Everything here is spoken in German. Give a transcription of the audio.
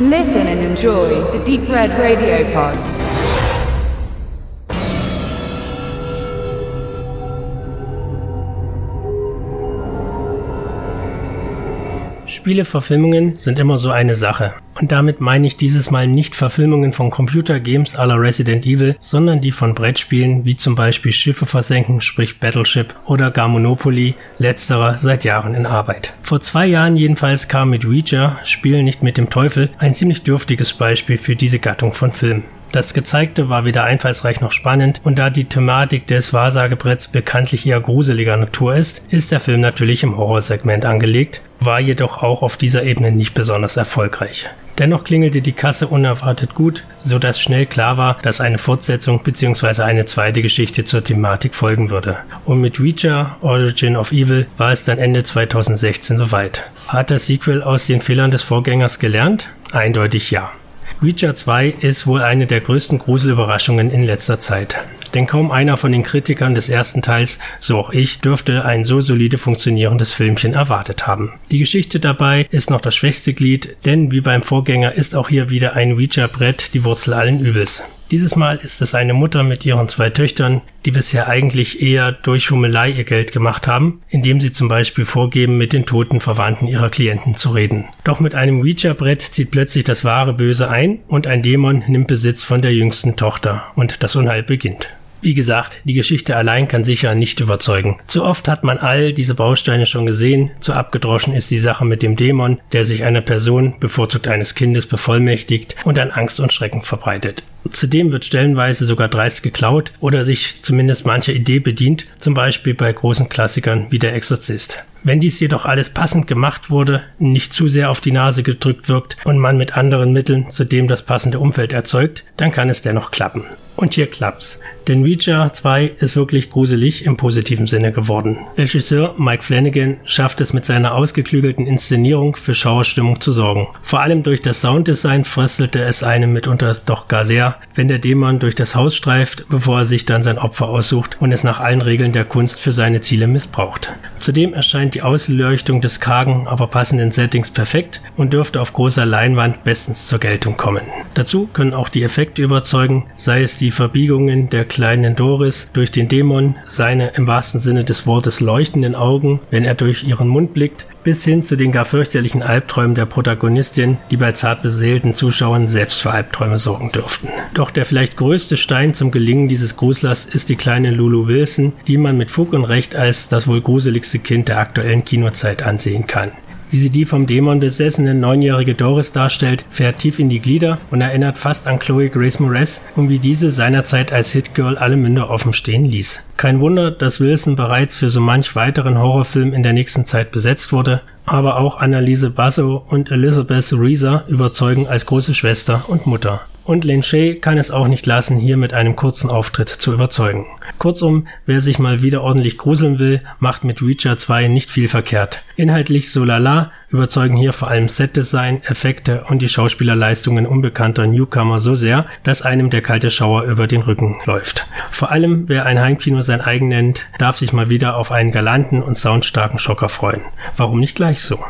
Listen and enjoy the Deep Red Radio Pod. Spieleverfilmungen sind immer so eine Sache. Und damit meine ich dieses Mal nicht Verfilmungen von Computergames aller Resident Evil, sondern die von Brettspielen wie zum Beispiel Schiffe versenken, sprich Battleship oder gar Monopoly, letzterer seit Jahren in Arbeit. Vor zwei Jahren jedenfalls kam mit Ouija, Spiel nicht mit dem Teufel, ein ziemlich dürftiges Beispiel für diese Gattung von Film. Das Gezeigte war weder einfallsreich noch spannend und da die Thematik des Wahrsagebretts bekanntlich eher gruseliger Natur ist, ist der Film natürlich im Horrorsegment angelegt, war jedoch auch auf dieser Ebene nicht besonders erfolgreich. Dennoch klingelte die Kasse unerwartet gut, so dass schnell klar war, dass eine Fortsetzung bzw. eine zweite Geschichte zur Thematik folgen würde. Und mit Ouija Origin of Evil war es dann Ende 2016 soweit. Hat das Sequel aus den Fehlern des Vorgängers gelernt? Eindeutig ja. Ouija 2 ist wohl eine der größten Gruselüberraschungen in letzter Zeit. Denn kaum einer von den Kritikern des ersten Teils, so auch ich, dürfte ein so solide funktionierendes Filmchen erwartet haben. Die Geschichte dabei ist noch das schwächste Glied, denn wie beim Vorgänger ist auch hier wieder ein Ouija-Brett die Wurzel allen Übels. Dieses Mal ist es eine Mutter mit ihren zwei Töchtern, die bisher eigentlich eher durch Schummelei ihr Geld gemacht haben, indem sie zum Beispiel vorgeben, mit den toten Verwandten ihrer Klienten zu reden. Doch mit einem Ouija-Brett zieht plötzlich das wahre Böse ein und ein Dämon nimmt Besitz von der jüngsten Tochter und das Unheil beginnt. Wie gesagt, die Geschichte allein kann sicher nicht überzeugen. Zu oft hat man all diese Bausteine schon gesehen, zu abgedroschen ist die Sache mit dem Dämon, der sich einer Person, bevorzugt eines Kindes, bevollmächtigt und dann Angst und Schrecken verbreitet. Zudem wird stellenweise sogar dreist geklaut oder sich zumindest mancher Idee bedient, zum Beispiel bei großen Klassikern wie der Exorzist. Wenn dies jedoch alles passend gemacht wurde, nicht zu sehr auf die Nase gedrückt wirkt und man mit anderen Mitteln zudem das passende Umfeld erzeugt, dann kann es dennoch klappen. Und hier klappt's. Denn Reacher 2 ist wirklich gruselig im positiven Sinne geworden. Regisseur Mike Flanagan schafft es mit seiner ausgeklügelten Inszenierung für Schauerstimmung zu sorgen. Vor allem durch das Sounddesign fröstelte es einem mitunter doch gar sehr, wenn der Dämon durch das Haus streift, bevor er sich dann sein Opfer aussucht und es nach allen Regeln der Kunst für seine Ziele missbraucht. Zudem erscheint die Ausleuchtung des kargen, aber passenden Settings perfekt und dürfte auf großer Leinwand bestens zur Geltung kommen. Dazu können auch die Effekte überzeugen, sei es die die Verbiegungen der kleinen Doris durch den Dämon, seine im wahrsten Sinne des Wortes leuchtenden Augen, wenn er durch ihren Mund blickt, bis hin zu den gar fürchterlichen Albträumen der Protagonistin, die bei zart beseelten Zuschauern selbst für Albträume sorgen dürften. Doch der vielleicht größte Stein zum Gelingen dieses Gruslers ist die kleine Lulu Wilson, die man mit Fug und Recht als das wohl gruseligste Kind der aktuellen Kinozeit ansehen kann wie sie die vom Dämon besessene neunjährige Doris darstellt, fährt tief in die Glieder und erinnert fast an Chloe Grace Moretz und wie diese seinerzeit als Hitgirl alle Münder offen stehen ließ. Kein Wunder, dass Wilson bereits für so manch weiteren Horrorfilm in der nächsten Zeit besetzt wurde, aber auch Annalise Basso und Elizabeth Reeser überzeugen als große Schwester und Mutter. Und Shay kann es auch nicht lassen, hier mit einem kurzen Auftritt zu überzeugen. Kurzum, wer sich mal wieder ordentlich gruseln will, macht mit Reacher 2 nicht viel verkehrt. Inhaltlich so lala, überzeugen hier vor allem Setdesign, Effekte und die Schauspielerleistungen unbekannter Newcomer so sehr, dass einem der kalte Schauer über den Rücken läuft. Vor allem, wer ein Heimkino sein eigen nennt, darf sich mal wieder auf einen galanten und soundstarken Schocker freuen. Warum nicht gleich so?